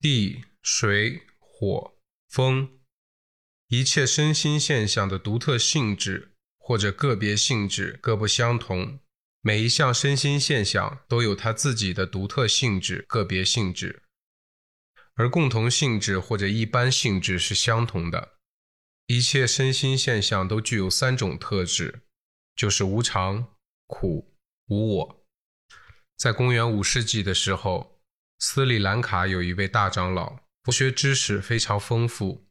地、水、火、风，一切身心现象的独特性质或者个别性质各不相同。每一项身心现象都有它自己的独特性质、个别性质，而共同性质或者一般性质是相同的。一切身心现象都具有三种特质，就是无常、苦、无我。在公元五世纪的时候，斯里兰卡有一位大长老，佛学知识非常丰富，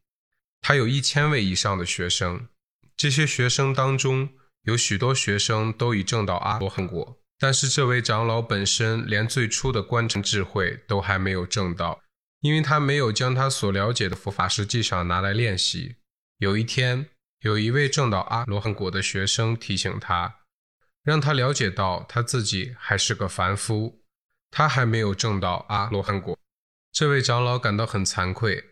他有一千位以上的学生。这些学生当中，有许多学生都已证到阿罗汉果，但是这位长老本身连最初的观察智慧都还没有证到，因为他没有将他所了解的佛法实际上拿来练习。有一天，有一位证到阿罗汉果的学生提醒他，让他了解到他自己还是个凡夫，他还没有证到阿罗汉果。这位长老感到很惭愧，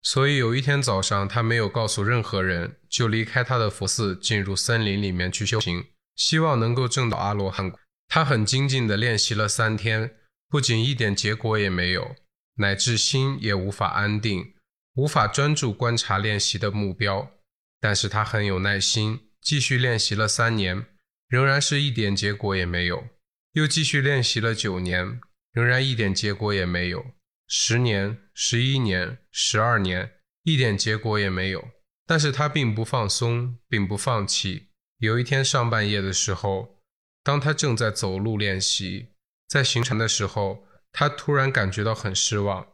所以有一天早上，他没有告诉任何人，就离开他的佛寺，进入森林里面去修行，希望能够证到阿罗汉果。他很精进地练习了三天，不仅一点结果也没有，乃至心也无法安定。无法专注观察练习的目标，但是他很有耐心，继续练习了三年，仍然是一点结果也没有。又继续练习了九年，仍然一点结果也没有。十年、十一年、十二年，一点结果也没有。但是他并不放松，并不放弃。有一天上半夜的时候，当他正在走路练习，在行程的时候，他突然感觉到很失望。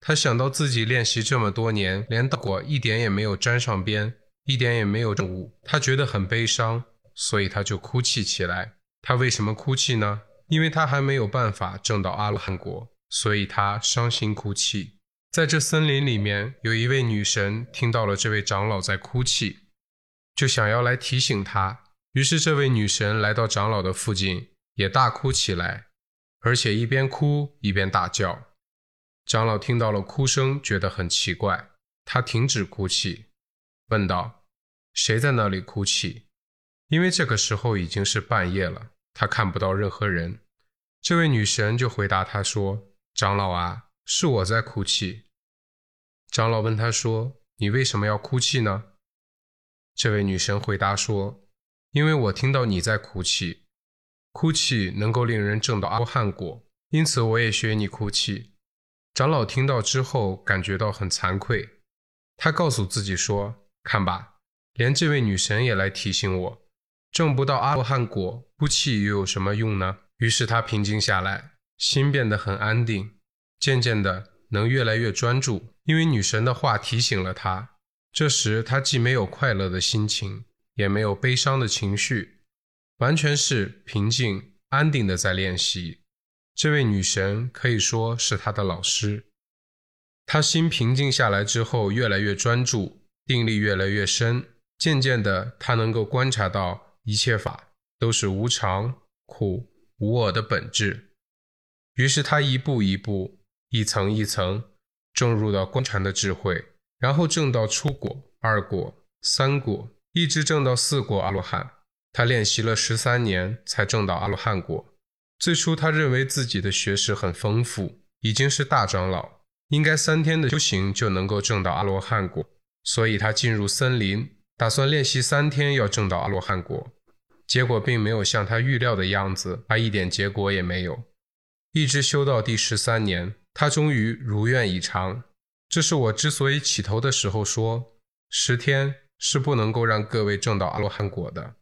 他想到自己练习这么多年，连道果一点也没有沾上边，一点也没有证悟，他觉得很悲伤，所以他就哭泣起来。他为什么哭泣呢？因为他还没有办法证到阿罗汉果，所以他伤心哭泣。在这森林里面，有一位女神听到了这位长老在哭泣，就想要来提醒他。于是这位女神来到长老的附近，也大哭起来，而且一边哭一边大叫。长老听到了哭声，觉得很奇怪，他停止哭泣，问道：“谁在那里哭泣？”因为这个时候已经是半夜了，他看不到任何人。这位女神就回答他说：“长老啊，是我在哭泣。”长老问他说：“你为什么要哭泣呢？”这位女神回答说：“因为我听到你在哭泣，哭泣能够令人证到阿罗汉果，因此我也学你哭泣。”长老听到之后，感觉到很惭愧。他告诉自己说：“看吧，连这位女神也来提醒我，证不到阿罗汉果，哭泣又有什么用呢？”于是他平静下来，心变得很安定，渐渐的能越来越专注。因为女神的话提醒了他。这时他既没有快乐的心情，也没有悲伤的情绪，完全是平静安定的在练习。这位女神可以说是他的老师。他心平静下来之后，越来越专注，定力越来越深。渐渐的，他能够观察到一切法都是无常、苦、无我的本质。于是，他一步一步、一层一层，证入到观禅的智慧，然后证到初果、二果、三果，一直证到四果阿罗汉。他练习了十三年，才证到阿罗汉果。最初，他认为自己的学识很丰富，已经是大长老，应该三天的修行就能够证到阿罗汉果，所以他进入森林，打算练习三天要证到阿罗汉果。结果并没有像他预料的样子，他一点结果也没有。一直修到第十三年，他终于如愿以偿。这是我之所以起头的时候说，十天是不能够让各位证到阿罗汉果的。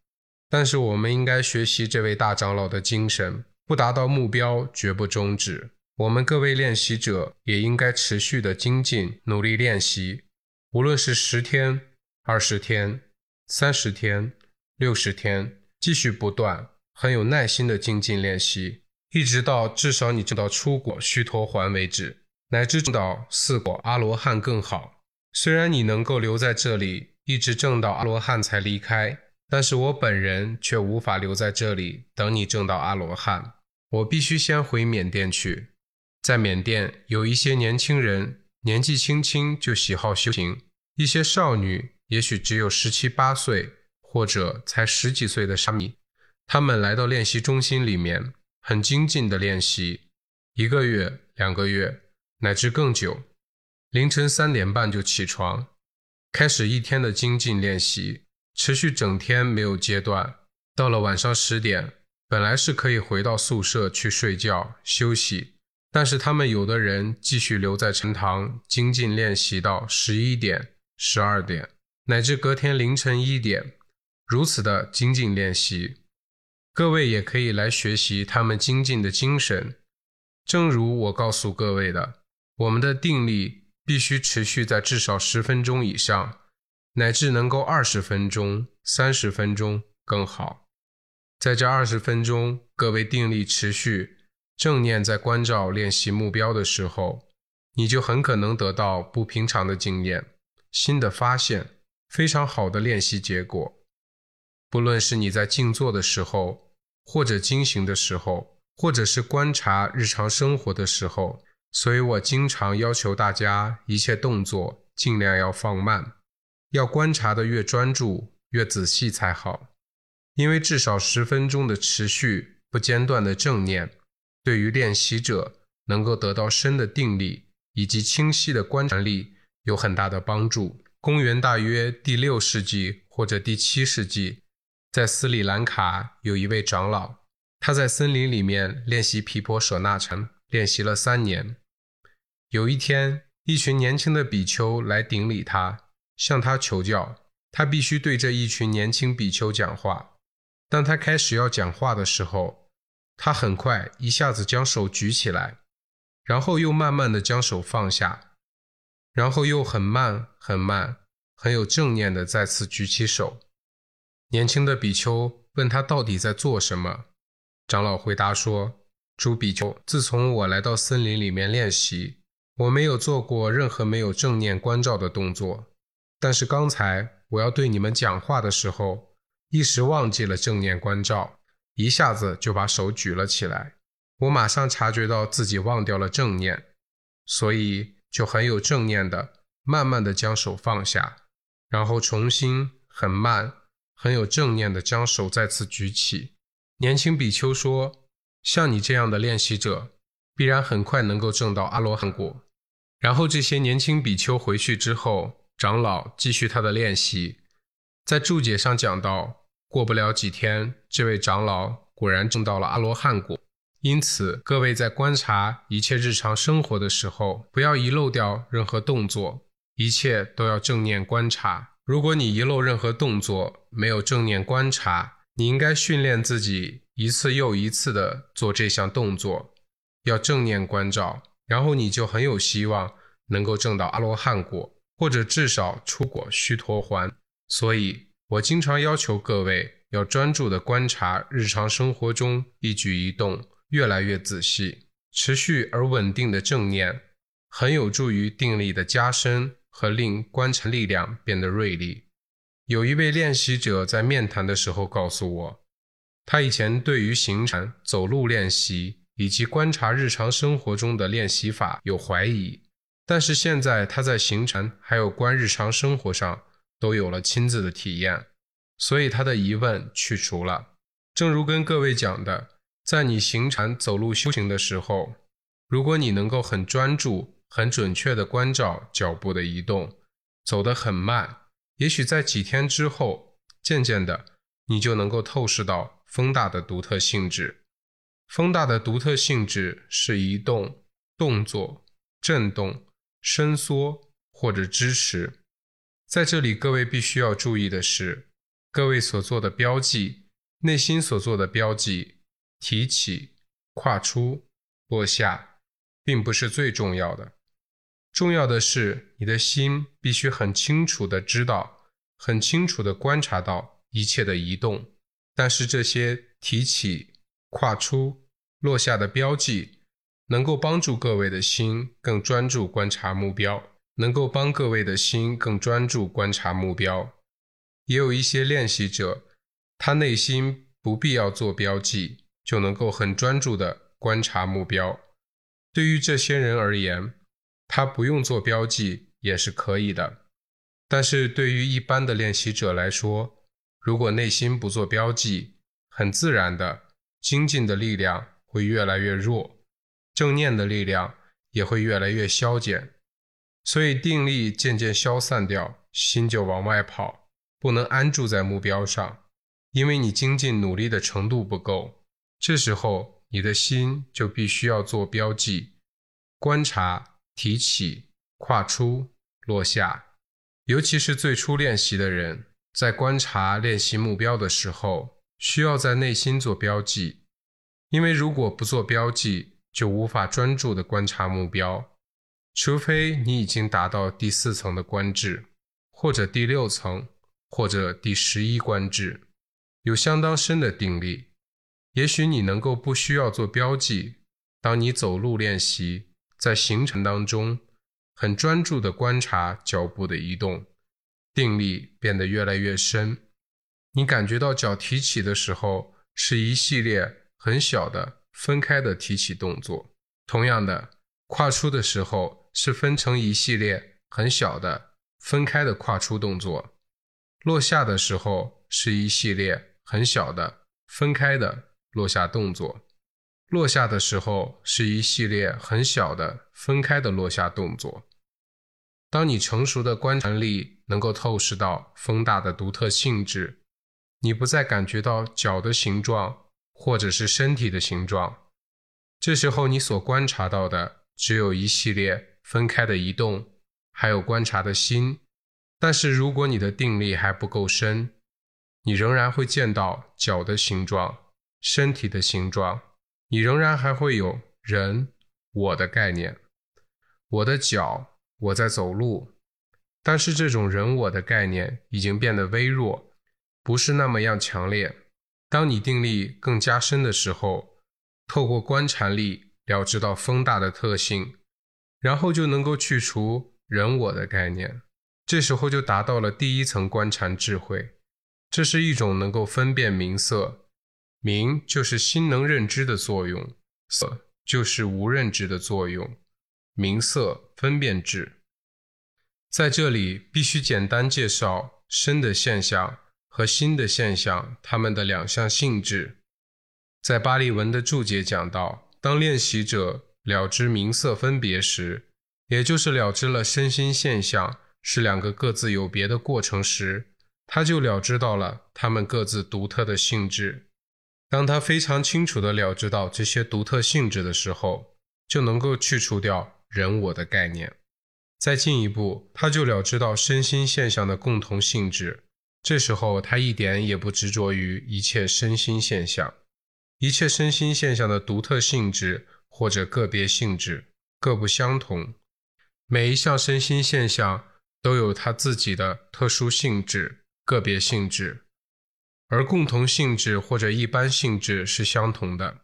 但是我们应该学习这位大长老的精神。不达到目标，绝不终止。我们各位练习者也应该持续的精进，努力练习。无论是十天、二十天、三十天、六十天，继续不断，很有耐心的精进练习，一直到至少你证到出果须陀环为止，乃至证到四果阿罗汉更好。虽然你能够留在这里，一直证到阿罗汉才离开，但是我本人却无法留在这里等你证到阿罗汉。我必须先回缅甸去，在缅甸有一些年轻人，年纪轻轻就喜好修行；一些少女，也许只有十七八岁，或者才十几岁的沙弥，他们来到练习中心里面，很精进的练习，一个月、两个月，乃至更久。凌晨三点半就起床，开始一天的精进练习，持续整天没有间断。到了晚上十点，本来是可以回到宿舍去睡觉休息，但是他们有的人继续留在禅堂精进练习到十一点、十二点，乃至隔天凌晨一点，如此的精进练习。各位也可以来学习他们精进的精神。正如我告诉各位的，我们的定力。必须持续在至少十分钟以上，乃至能够二十分钟、三十分钟更好。在这二十分钟，各位定力持续，正念在关照练习目标的时候，你就很可能得到不平常的经验、新的发现、非常好的练习结果。不论是你在静坐的时候，或者惊醒的时候，或者是观察日常生活的时候。所以我经常要求大家，一切动作尽量要放慢，要观察的越专注、越仔细才好。因为至少十分钟的持续不间断的正念，对于练习者能够得到深的定力以及清晰的观察力有很大的帮助。公元大约第六世纪或者第七世纪，在斯里兰卡有一位长老，他在森林里面练习毗婆舍那禅。练习了三年，有一天，一群年轻的比丘来顶礼他，向他求教。他必须对这一群年轻比丘讲话。当他开始要讲话的时候，他很快一下子将手举起来，然后又慢慢的将手放下，然后又很慢、很慢、很有正念的再次举起手。年轻的比丘问他到底在做什么，长老回答说。朱比丘，自从我来到森林里面练习，我没有做过任何没有正念关照的动作。但是刚才我要对你们讲话的时候，一时忘记了正念关照，一下子就把手举了起来。我马上察觉到自己忘掉了正念，所以就很有正念的，慢慢的将手放下，然后重新很慢、很有正念的将手再次举起。年轻比丘说。像你这样的练习者，必然很快能够证到阿罗汉果。然后这些年轻比丘回去之后，长老继续他的练习。在注解上讲到，过不了几天，这位长老果然证到了阿罗汉果。因此，各位在观察一切日常生活的时候，不要遗漏掉任何动作，一切都要正念观察。如果你遗漏任何动作，没有正念观察，你应该训练自己。一次又一次的做这项动作，要正念关照，然后你就很有希望能够证到阿罗汉果，或者至少出果须陀洹。所以我经常要求各位要专注的观察日常生活中一举一动，越来越仔细，持续而稳定的正念，很有助于定力的加深和令观察力量变得锐利。有一位练习者在面谈的时候告诉我。他以前对于行禅、走路练习以及观察日常生活中的练习法有怀疑，但是现在他在行禅还有观日常生活上都有了亲自的体验，所以他的疑问去除了。正如跟各位讲的，在你行禅、走路修行的时候，如果你能够很专注、很准确地关照脚步的移动，走得很慢，也许在几天之后，渐渐的你就能够透视到。风大的独特性质，风大的独特性质是移动、动作、震动、伸缩或者支持。在这里，各位必须要注意的是，各位所做的标记，内心所做的标记，提起、跨出、落下，并不是最重要的。重要的是，你的心必须很清楚的知道，很清楚的观察到一切的移动。但是这些提起、跨出、落下的标记，能够帮助各位的心更专注观察目标，能够帮各位的心更专注观察目标。也有一些练习者，他内心不必要做标记，就能够很专注的观察目标。对于这些人而言，他不用做标记也是可以的。但是对于一般的练习者来说，如果内心不做标记，很自然的精进的力量会越来越弱，正念的力量也会越来越消减。所以定力渐渐消散掉，心就往外跑，不能安住在目标上，因为你精进努力的程度不够。这时候，你的心就必须要做标记，观察提起、跨出、落下。尤其是最初练习的人，在观察练习目标的时候，需要在内心做标记，因为如果不做标记，就无法专注的观察目标。除非你已经达到第四层的观智，或者第六层，或者第十一观智，有相当深的定力，也许你能够不需要做标记。当你走路练习，在行程当中，很专注地观察脚步的移动，定力变得越来越深。你感觉到脚提起的时候，是一系列很小的分开的提起动作。同样的，跨出的时候。是分成一系列很小的分开的跨出动作，落下的时候是一系列很小的分开的落下动作，落下的时候是一系列很小的分开的落下动作。当你成熟的观察力能够透视到风大的独特性质，你不再感觉到脚的形状或者是身体的形状，这时候你所观察到的只有一系列。分开的移动，还有观察的心。但是如果你的定力还不够深，你仍然会见到脚的形状、身体的形状，你仍然还会有人、我的概念。我的脚，我在走路。但是这种人我的概念已经变得微弱，不是那么样强烈。当你定力更加深的时候，透过观察力了知到风大的特性。然后就能够去除人我的概念，这时候就达到了第一层观察智慧。这是一种能够分辨名色，名就是心能认知的作用，色就是无认知的作用，名色分辨智。在这里必须简单介绍身的现象和心的现象，它们的两项性质。在巴利文的注解讲到，当练习者。了知名色分别时，也就是了知了身心现象是两个各自有别的过程时，他就了知到了他们各自独特的性质。当他非常清楚地了知到这些独特性质的时候，就能够去除掉人我的概念。再进一步，他就了知到身心现象的共同性质。这时候，他一点也不执着于一切身心现象，一切身心现象的独特性质。或者个别性质各不相同，每一项身心现象都有它自己的特殊性质、个别性质，而共同性质或者一般性质是相同的。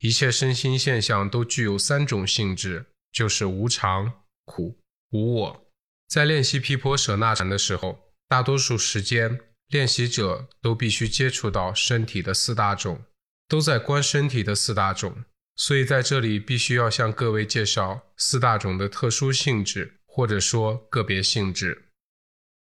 一切身心现象都具有三种性质，就是无常、苦、无我。在练习毗婆舍那禅的时候，大多数时间练习者都必须接触到身体的四大种，都在观身体的四大种。所以在这里必须要向各位介绍四大种的特殊性质，或者说个别性质。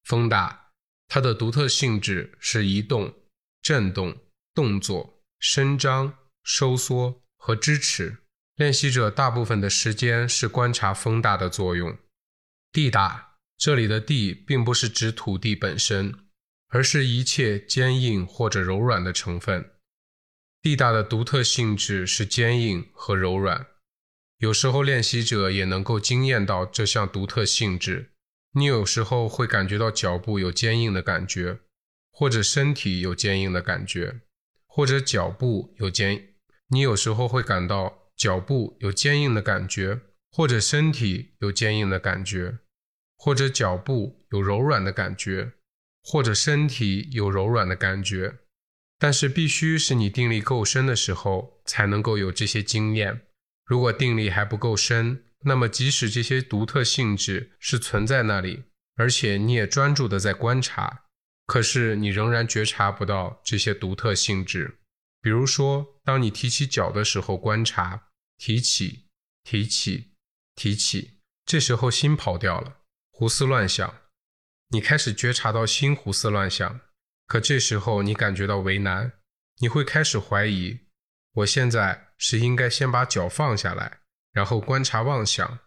风大，它的独特性质是移动、振动、动作、伸张、收缩和支持。练习者大部分的时间是观察风大的作用。地大，这里的地并不是指土地本身，而是一切坚硬或者柔软的成分。地大的独特性质是坚硬和柔软，有时候练习者也能够惊艳到这项独特性质。你有时候会感觉到脚步有坚硬的感觉，或者身体有坚硬的感觉，或者脚步有坚。你有时候会感到脚步有坚硬的感觉，或者身体有坚硬的感觉，或者脚步有柔软的感觉，或者身体有柔软的感觉。但是必须是你定力够深的时候，才能够有这些经验。如果定力还不够深，那么即使这些独特性质是存在那里，而且你也专注的在观察，可是你仍然觉察不到这些独特性质。比如说，当你提起脚的时候，观察提起、提起、提起，这时候心跑掉了，胡思乱想，你开始觉察到心胡思乱想。可这时候你感觉到为难，你会开始怀疑：我现在是应该先把脚放下来，然后观察妄想，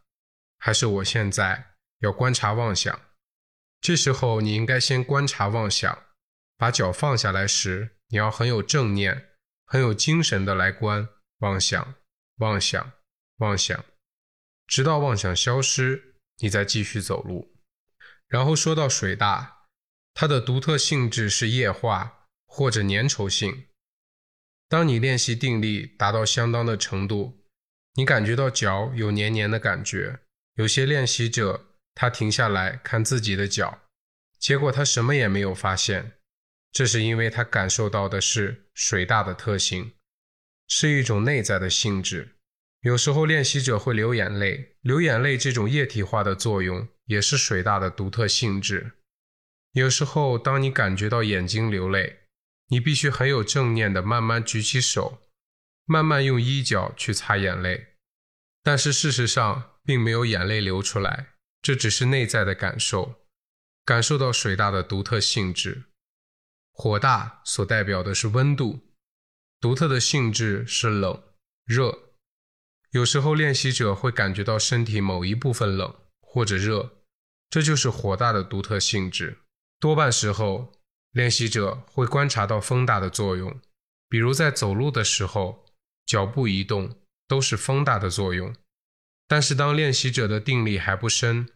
还是我现在要观察妄想？这时候你应该先观察妄想，把脚放下来时，你要很有正念、很有精神的来观妄想、妄想、妄想，直到妄想消失，你再继续走路。然后说到水大，它的独特性质是液化或者粘稠性。当你练习定力达到相当的程度，你感觉到脚有黏黏的感觉。有些练习者他停下来看自己的脚，结果他什么也没有发现。这是因为他感受到的是水大的特性，是一种内在的性质。有时候练习者会流眼泪，流眼泪这种液体化的作用也是水大的独特性质。有时候当你感觉到眼睛流泪，你必须很有正念的慢慢举起手，慢慢用衣角去擦眼泪，但是事实上并没有眼泪流出来，这只是内在的感受，感受到水大的独特性质。火大所代表的是温度，独特的性质是冷热。有时候练习者会感觉到身体某一部分冷或者热，这就是火大的独特性质。多半时候。练习者会观察到风大的作用，比如在走路的时候，脚步移动都是风大的作用。但是当练习者的定力还不深，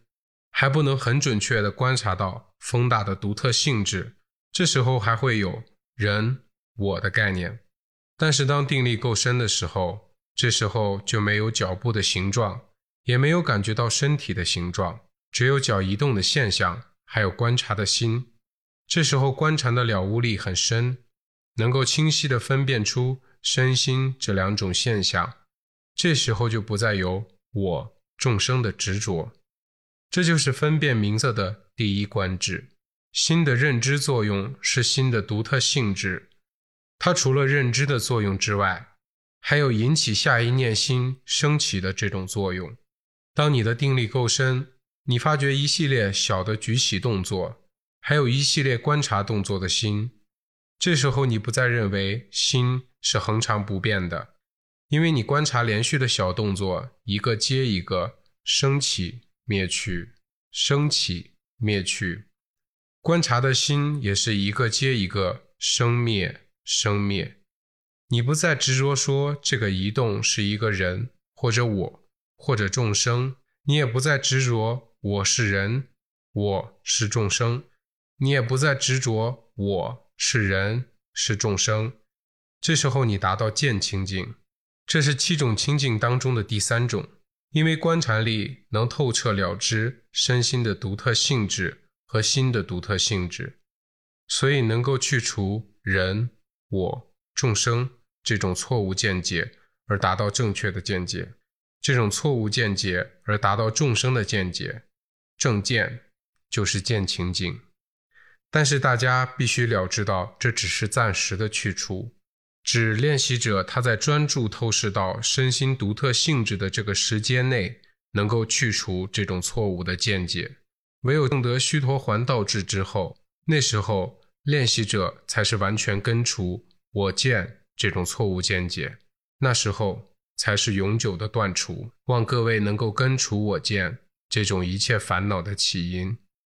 还不能很准确地观察到风大的独特性质，这时候还会有人我的概念。但是当定力够深的时候，这时候就没有脚步的形状，也没有感觉到身体的形状，只有脚移动的现象，还有观察的心。这时候观察的了悟力很深，能够清晰地分辨出身心这两种现象。这时候就不再有我众生的执着，这就是分辨名色的第一观智。心的认知作用是心的独特性质，它除了认知的作用之外，还有引起下一念心升起的这种作用。当你的定力够深，你发觉一系列小的举起动作。还有一系列观察动作的心，这时候你不再认为心是恒常不变的，因为你观察连续的小动作，一个接一个升起灭去，升起灭去，观察的心也是一个接一个生灭生灭。你不再执着说这个移动是一个人或者我或者众生，你也不再执着我是人，我是众生。你也不再执着我是人是众生，这时候你达到见清净，这是七种清净当中的第三种。因为观察力能透彻了知身心的独特性质和心的独特性质，所以能够去除人我众生这种错误见解，而达到正确的见解；这种错误见解而达到众生的见解，正见就是见清净。但是大家必须了知到，这只是暂时的去除，指练习者他在专注透视到身心独特性质的这个时间内，能够去除这种错误的见解。唯有证得须陀环道智之后，那时候练习者才是完全根除我见这种错误见解，那时候才是永久的断除。望各位能够根除我见这种一切烦恼的起因。